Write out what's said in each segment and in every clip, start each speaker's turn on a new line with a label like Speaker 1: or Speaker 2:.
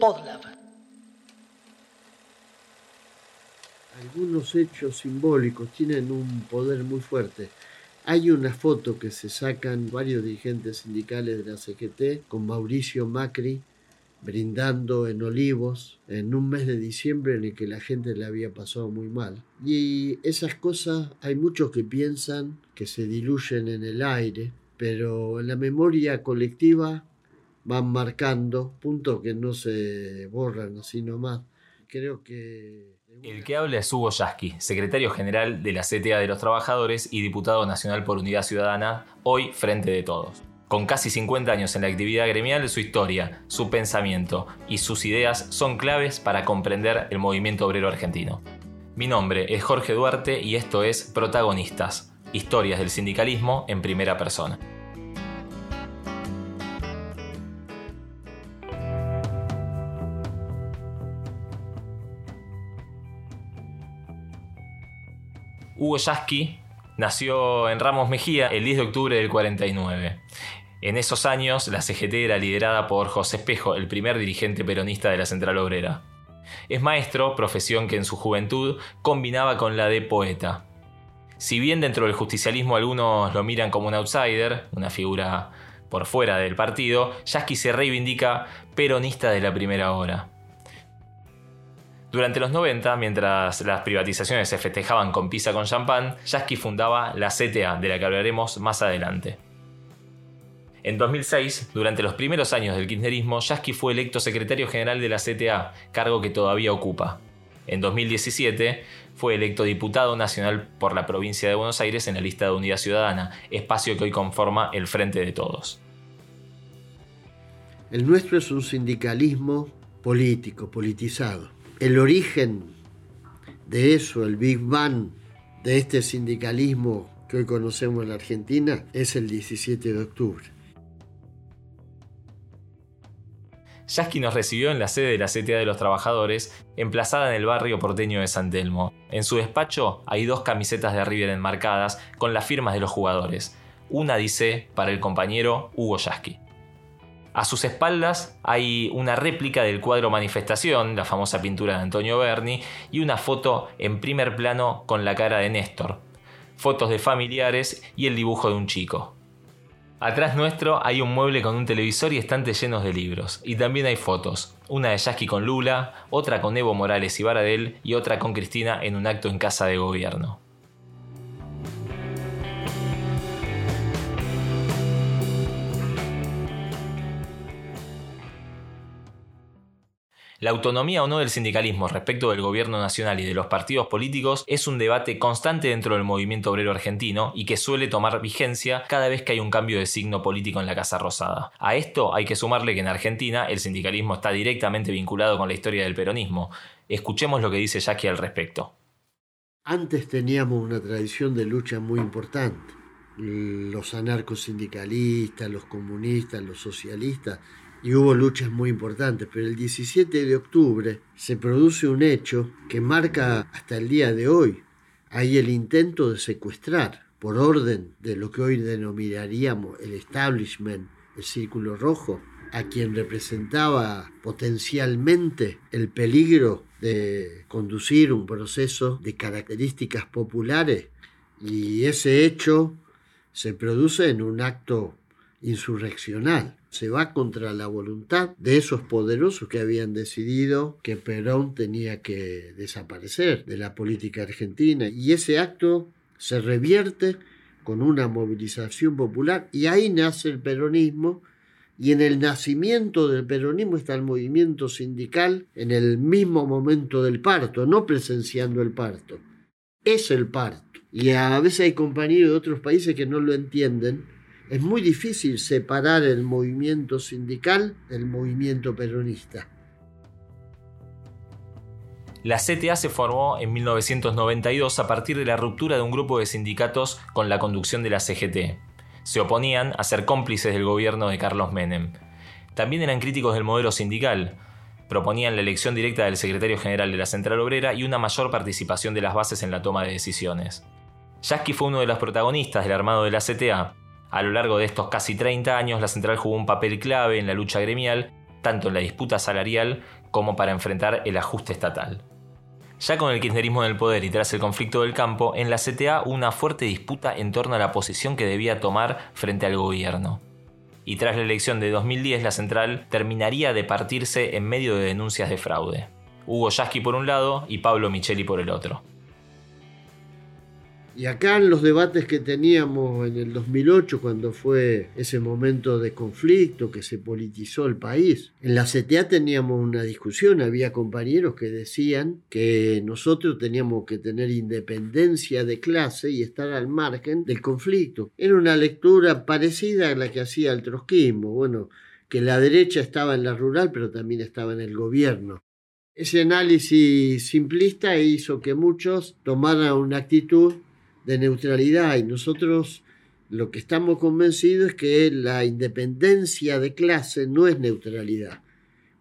Speaker 1: Podlab.
Speaker 2: Algunos hechos simbólicos tienen un poder muy fuerte. Hay una foto que se sacan varios dirigentes sindicales de la CGT con Mauricio Macri brindando en Olivos en un mes de diciembre en el que la gente le había pasado muy mal. Y esas cosas hay muchos que piensan que se diluyen en el aire, pero la memoria colectiva van marcando puntos que no se borran así nomás. Creo que...
Speaker 3: El que habla es Hugo Yasky, secretario general de la CTA de los Trabajadores y diputado nacional por Unidad Ciudadana, hoy Frente de Todos. Con casi 50 años en la actividad gremial, su historia, su pensamiento y sus ideas son claves para comprender el movimiento obrero argentino. Mi nombre es Jorge Duarte y esto es Protagonistas, historias del sindicalismo en primera persona. Hugo Yasky nació en Ramos Mejía el 10 de octubre del 49. En esos años, la CGT era liderada por José Espejo, el primer dirigente peronista de la Central Obrera. Es maestro, profesión que en su juventud combinaba con la de poeta. Si bien dentro del justicialismo algunos lo miran como un outsider, una figura por fuera del partido, Yasky se reivindica peronista de la primera hora. Durante los 90, mientras las privatizaciones se festejaban con pizza con champán, Yasky fundaba la CTA, de la que hablaremos más adelante. En 2006, durante los primeros años del kirchnerismo, Yasky fue electo secretario general de la CTA, cargo que todavía ocupa. En 2017 fue electo diputado nacional por la provincia de Buenos Aires en la lista de Unidad Ciudadana, espacio que hoy conforma el Frente de Todos.
Speaker 2: El nuestro es un sindicalismo político, politizado. El origen de eso, el Big Bang de este sindicalismo que hoy conocemos en la Argentina, es el 17 de octubre.
Speaker 3: Yasky nos recibió en la sede de la CTA de los Trabajadores, emplazada en el barrio porteño de San Telmo. En su despacho hay dos camisetas de River enmarcadas con las firmas de los jugadores. Una dice para el compañero Hugo Yasky. A sus espaldas hay una réplica del cuadro Manifestación, la famosa pintura de Antonio Berni, y una foto en primer plano con la cara de Néstor. Fotos de familiares y el dibujo de un chico. Atrás nuestro hay un mueble con un televisor y estantes llenos de libros. Y también hay fotos. Una de Yasky con Lula, otra con Evo Morales y Baradel y otra con Cristina en un acto en casa de gobierno. La autonomía o no del sindicalismo respecto del gobierno nacional y de los partidos políticos es un debate constante dentro del movimiento obrero argentino y que suele tomar vigencia cada vez que hay un cambio de signo político en la Casa Rosada. A esto hay que sumarle que en Argentina el sindicalismo está directamente vinculado con la historia del peronismo. Escuchemos lo que dice Jackie al respecto.
Speaker 2: Antes teníamos una tradición de lucha muy importante. Los anarcosindicalistas, los comunistas, los socialistas y hubo luchas muy importantes, pero el 17 de octubre se produce un hecho que marca hasta el día de hoy. Hay el intento de secuestrar por orden de lo que hoy denominaríamos el establishment, el círculo rojo, a quien representaba potencialmente el peligro de conducir un proceso de características populares y ese hecho se produce en un acto insurreccional se va contra la voluntad de esos poderosos que habían decidido que Perón tenía que desaparecer de la política argentina. Y ese acto se revierte con una movilización popular y ahí nace el peronismo y en el nacimiento del peronismo está el movimiento sindical en el mismo momento del parto, no presenciando el parto. Es el parto. Y a veces hay compañeros de otros países que no lo entienden es muy difícil separar el movimiento sindical del movimiento peronista.
Speaker 3: La CTA se formó en 1992 a partir de la ruptura de un grupo de sindicatos con la conducción de la CGT. Se oponían a ser cómplices del gobierno de Carlos Menem. También eran críticos del modelo sindical. Proponían la elección directa del secretario general de la Central Obrera y una mayor participación de las bases en la toma de decisiones. Yasky fue uno de los protagonistas del armado de la CTA a lo largo de estos casi 30 años, la central jugó un papel clave en la lucha gremial tanto en la disputa salarial como para enfrentar el ajuste estatal. Ya con el kirchnerismo en el poder y tras el conflicto del campo, en la CTA hubo una fuerte disputa en torno a la posición que debía tomar frente al gobierno. Y tras la elección de 2010, la central terminaría de partirse en medio de denuncias de fraude. Hugo Yasky por un lado y Pablo Micheli por el otro.
Speaker 2: Y acá en los debates que teníamos en el 2008, cuando fue ese momento de conflicto que se politizó el país, en la CTA teníamos una discusión, había compañeros que decían que nosotros teníamos que tener independencia de clase y estar al margen del conflicto. Era una lectura parecida a la que hacía el trotskismo, bueno, que la derecha estaba en la rural, pero también estaba en el gobierno. Ese análisis simplista hizo que muchos tomaran una actitud de neutralidad y nosotros lo que estamos convencidos es que la independencia de clase no es neutralidad.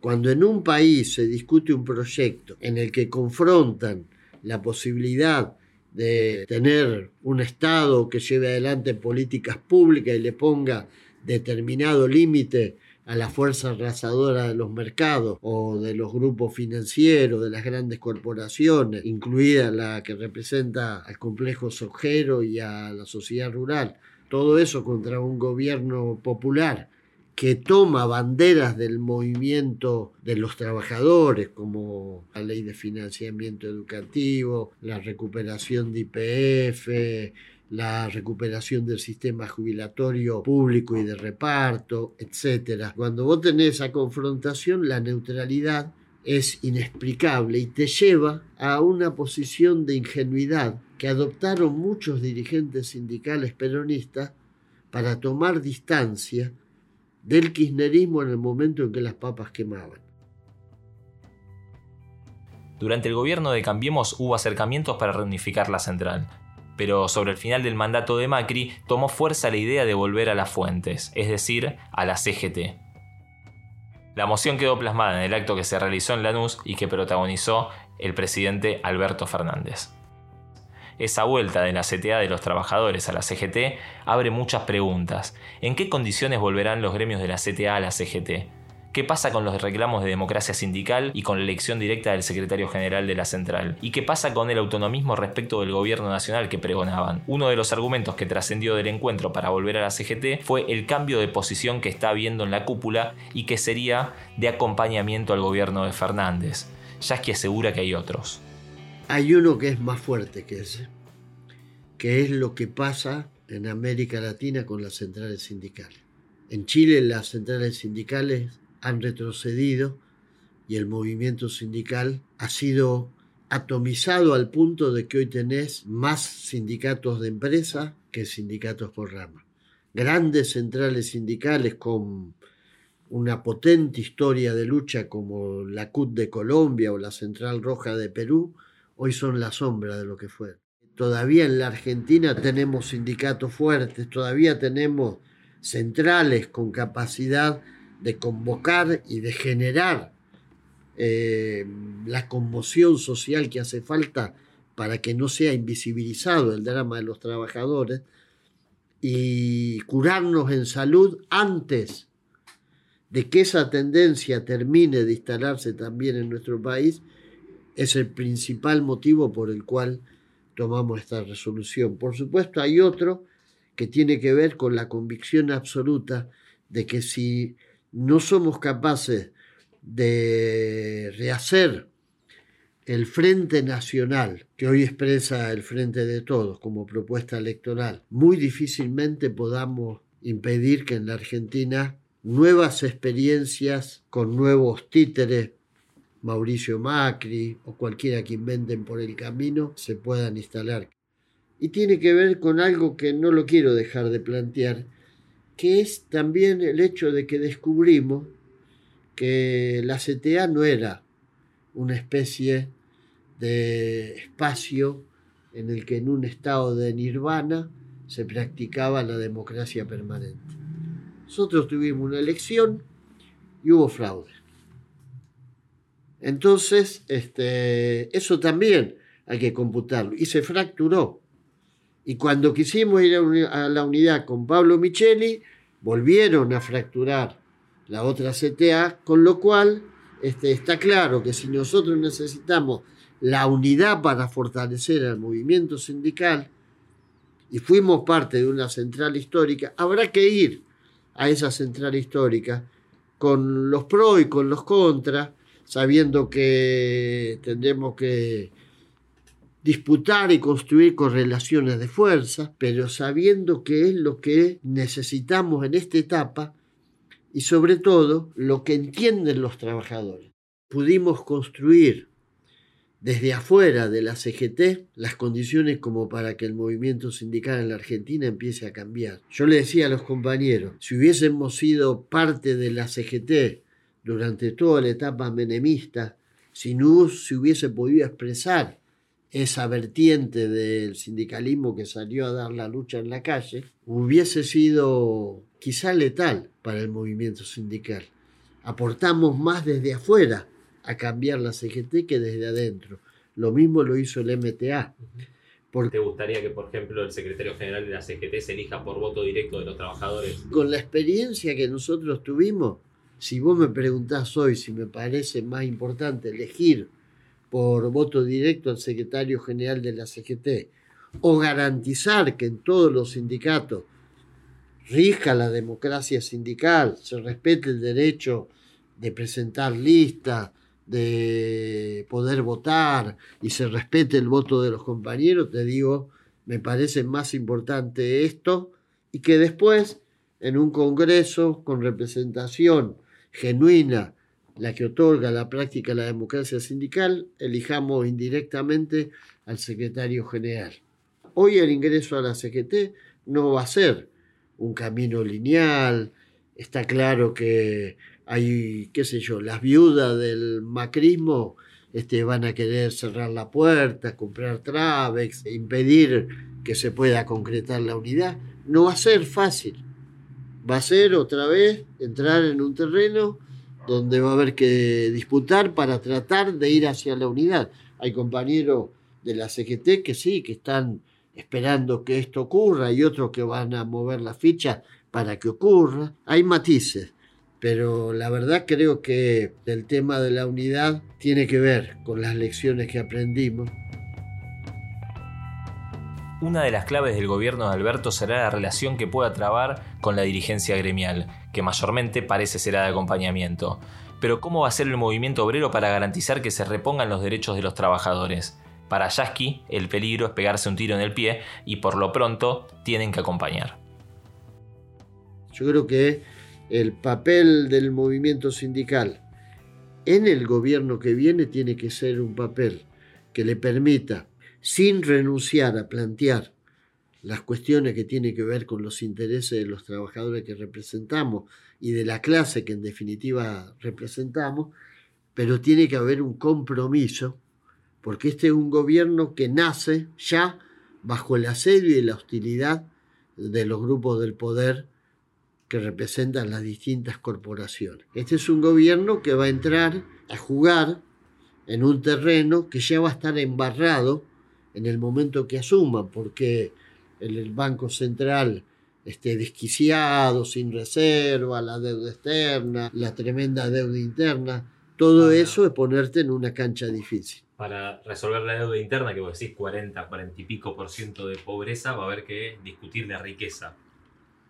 Speaker 2: Cuando en un país se discute un proyecto en el que confrontan la posibilidad de tener un Estado que lleve adelante políticas públicas y le ponga determinado límite a la fuerza arrasadora de los mercados o de los grupos financieros, de las grandes corporaciones, incluida la que representa al complejo sojero y a la sociedad rural. Todo eso contra un gobierno popular que toma banderas del movimiento de los trabajadores, como la ley de financiamiento educativo, la recuperación de IPF, la recuperación del sistema jubilatorio público y de reparto, etc. Cuando vos tenés esa confrontación, la neutralidad es inexplicable y te lleva a una posición de ingenuidad que adoptaron muchos dirigentes sindicales peronistas para tomar distancia del kirchnerismo en el momento en que las papas quemaban.
Speaker 3: Durante el gobierno de Cambiemos hubo acercamientos para reunificar la central, pero sobre el final del mandato de Macri tomó fuerza la idea de volver a las fuentes, es decir, a la CGT. La moción quedó plasmada en el acto que se realizó en Lanús y que protagonizó el presidente Alberto Fernández. Esa vuelta de la CTA de los trabajadores a la CGT abre muchas preguntas. ¿En qué condiciones volverán los gremios de la CTA a la CGT? ¿Qué pasa con los reclamos de democracia sindical y con la elección directa del secretario general de la central? ¿Y qué pasa con el autonomismo respecto del gobierno nacional que pregonaban? Uno de los argumentos que trascendió del encuentro para volver a la CGT fue el cambio de posición que está habiendo en la cúpula y que sería de acompañamiento al gobierno de Fernández. que asegura que hay otros.
Speaker 2: Hay uno que es más fuerte que ese, que es lo que pasa en América Latina con las centrales sindicales. En Chile las centrales sindicales han retrocedido y el movimiento sindical ha sido atomizado al punto de que hoy tenés más sindicatos de empresa que sindicatos por rama. Grandes centrales sindicales con una potente historia de lucha como la CUT de Colombia o la Central Roja de Perú, hoy son la sombra de lo que fue. Todavía en la Argentina tenemos sindicatos fuertes, todavía tenemos centrales con capacidad de convocar y de generar eh, la conmoción social que hace falta para que no sea invisibilizado el drama de los trabajadores y curarnos en salud antes de que esa tendencia termine de instalarse también en nuestro país, es el principal motivo por el cual tomamos esta resolución. Por supuesto, hay otro que tiene que ver con la convicción absoluta de que si no somos capaces de rehacer el Frente Nacional, que hoy expresa el Frente de Todos como propuesta electoral, muy difícilmente podamos impedir que en la Argentina nuevas experiencias con nuevos títeres, Mauricio Macri o cualquiera que inventen por el camino, se puedan instalar. Y tiene que ver con algo que no lo quiero dejar de plantear, que es también el hecho de que descubrimos que la CTA no era una especie de espacio en el que en un estado de nirvana se practicaba la democracia permanente. Nosotros tuvimos una elección y hubo fraude. Entonces, este, eso también hay que computarlo. Y se fracturó. Y cuando quisimos ir a la unidad con Pablo Micheli, volvieron a fracturar la otra CTA, con lo cual este, está claro que si nosotros necesitamos la unidad para fortalecer el movimiento sindical y fuimos parte de una central histórica, habrá que ir a esa central histórica con los pros y con los contras, sabiendo que tendremos que disputar y construir correlaciones de fuerza, pero sabiendo que es lo que necesitamos en esta etapa y sobre todo lo que entienden los trabajadores. Pudimos construir desde afuera de la CGT las condiciones como para que el movimiento sindical en la Argentina empiece a cambiar. Yo le decía a los compañeros, si hubiésemos sido parte de la CGT durante toda la etapa menemista, si no se hubiese podido expresar esa vertiente del sindicalismo que salió a dar la lucha en la calle, hubiese sido quizá letal para el movimiento sindical. Aportamos más desde afuera a cambiar la CGT que desde adentro. Lo mismo lo hizo el MTA.
Speaker 3: ¿Te gustaría que, por ejemplo, el secretario general de la CGT se elija por voto directo de los trabajadores?
Speaker 2: Con la experiencia que nosotros tuvimos, si vos me preguntás hoy si me parece más importante elegir por voto directo al secretario general de la CGT o garantizar que en todos los sindicatos rija la democracia sindical, se respete el derecho de presentar listas, de poder votar y se respete el voto de los compañeros, te digo, me parece más importante esto y que después en un Congreso con representación genuina, la que otorga la práctica de la democracia sindical, elijamos indirectamente al secretario general. Hoy el ingreso a la CGT no va a ser un camino lineal, está claro que hay, qué sé yo, las viudas del macrismo este, van a querer cerrar la puerta, comprar Travex, impedir que se pueda concretar la unidad. No va a ser fácil. Va a ser otra vez entrar en un terreno donde va a haber que disputar para tratar de ir hacia la unidad. Hay compañeros de la CGT que sí, que están esperando que esto ocurra y otros que van a mover la ficha para que ocurra. Hay matices pero la verdad creo que el tema de la unidad tiene que ver con las lecciones que aprendimos.
Speaker 3: Una de las claves del gobierno de Alberto será la relación que pueda trabar con la dirigencia gremial, que mayormente parece será de acompañamiento. Pero ¿cómo va a ser el movimiento obrero para garantizar que se repongan los derechos de los trabajadores? Para Yasky, el peligro es pegarse un tiro en el pie y por lo pronto tienen que acompañar.
Speaker 2: Yo creo que el papel del movimiento sindical en el gobierno que viene tiene que ser un papel que le permita, sin renunciar a plantear las cuestiones que tienen que ver con los intereses de los trabajadores que representamos y de la clase que en definitiva representamos, pero tiene que haber un compromiso, porque este es un gobierno que nace ya bajo el asedio y la hostilidad de los grupos del poder que representan las distintas corporaciones. Este es un gobierno que va a entrar a jugar en un terreno que ya va a estar embarrado en el momento que asuma, porque el Banco Central esté desquiciado, sin reserva, la deuda externa, la tremenda deuda interna, todo eso es ponerte en una cancha difícil.
Speaker 3: Para resolver la deuda interna, que vos decís 40, 40 y pico por ciento de pobreza, va a haber que discutir la riqueza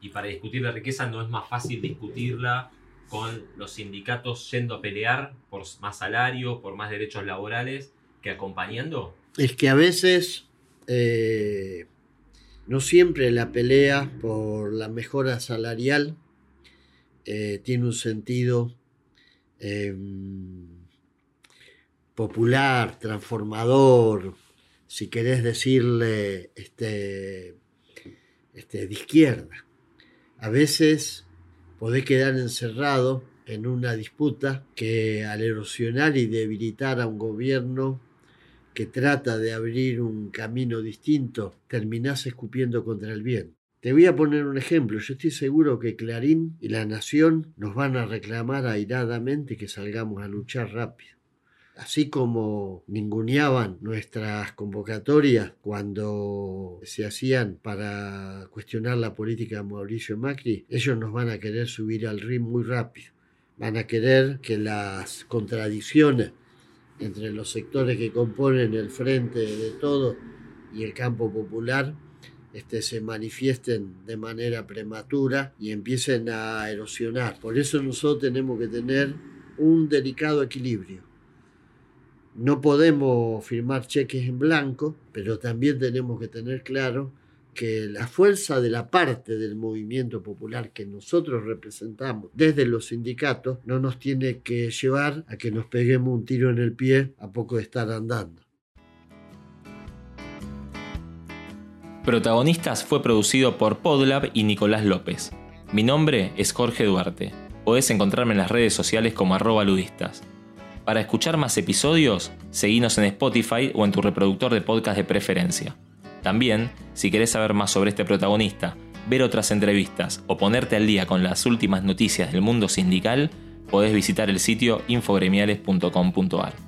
Speaker 3: y para discutir la riqueza no es más fácil discutirla con los sindicatos yendo a pelear por más salario, por más derechos laborales, que acompañando?
Speaker 2: Es que a veces eh, no siempre la pelea por la mejora salarial eh, tiene un sentido em, popular, transformador, si querés decirle este, este, de izquierda. A veces podés quedar encerrado en una disputa que al erosionar y debilitar a un gobierno que trata de abrir un camino distinto, terminás escupiendo contra el bien. Te voy a poner un ejemplo. Yo estoy seguro que Clarín y La Nación nos van a reclamar airadamente que salgamos a luchar rápido así como ninguneaban nuestras convocatorias cuando se hacían para cuestionar la política de Mauricio Macri, ellos nos van a querer subir al ritmo muy rápido. van a querer que las contradicciones entre los sectores que componen el frente de todo y el campo popular este, se manifiesten de manera prematura y empiecen a erosionar. Por eso nosotros tenemos que tener un delicado equilibrio. No podemos firmar cheques en blanco, pero también tenemos que tener claro que la fuerza de la parte del movimiento popular que nosotros representamos desde los sindicatos no nos tiene que llevar a que nos peguemos un tiro en el pie a poco de estar andando.
Speaker 3: Protagonistas fue producido por Podlab y Nicolás López. Mi nombre es Jorge Duarte. Podés encontrarme en las redes sociales como arroba ludistas. Para escuchar más episodios, seguinos en Spotify o en tu reproductor de podcast de preferencia. También, si querés saber más sobre este protagonista, ver otras entrevistas o ponerte al día con las últimas noticias del mundo sindical, podés visitar el sitio infogremiales.com.ar.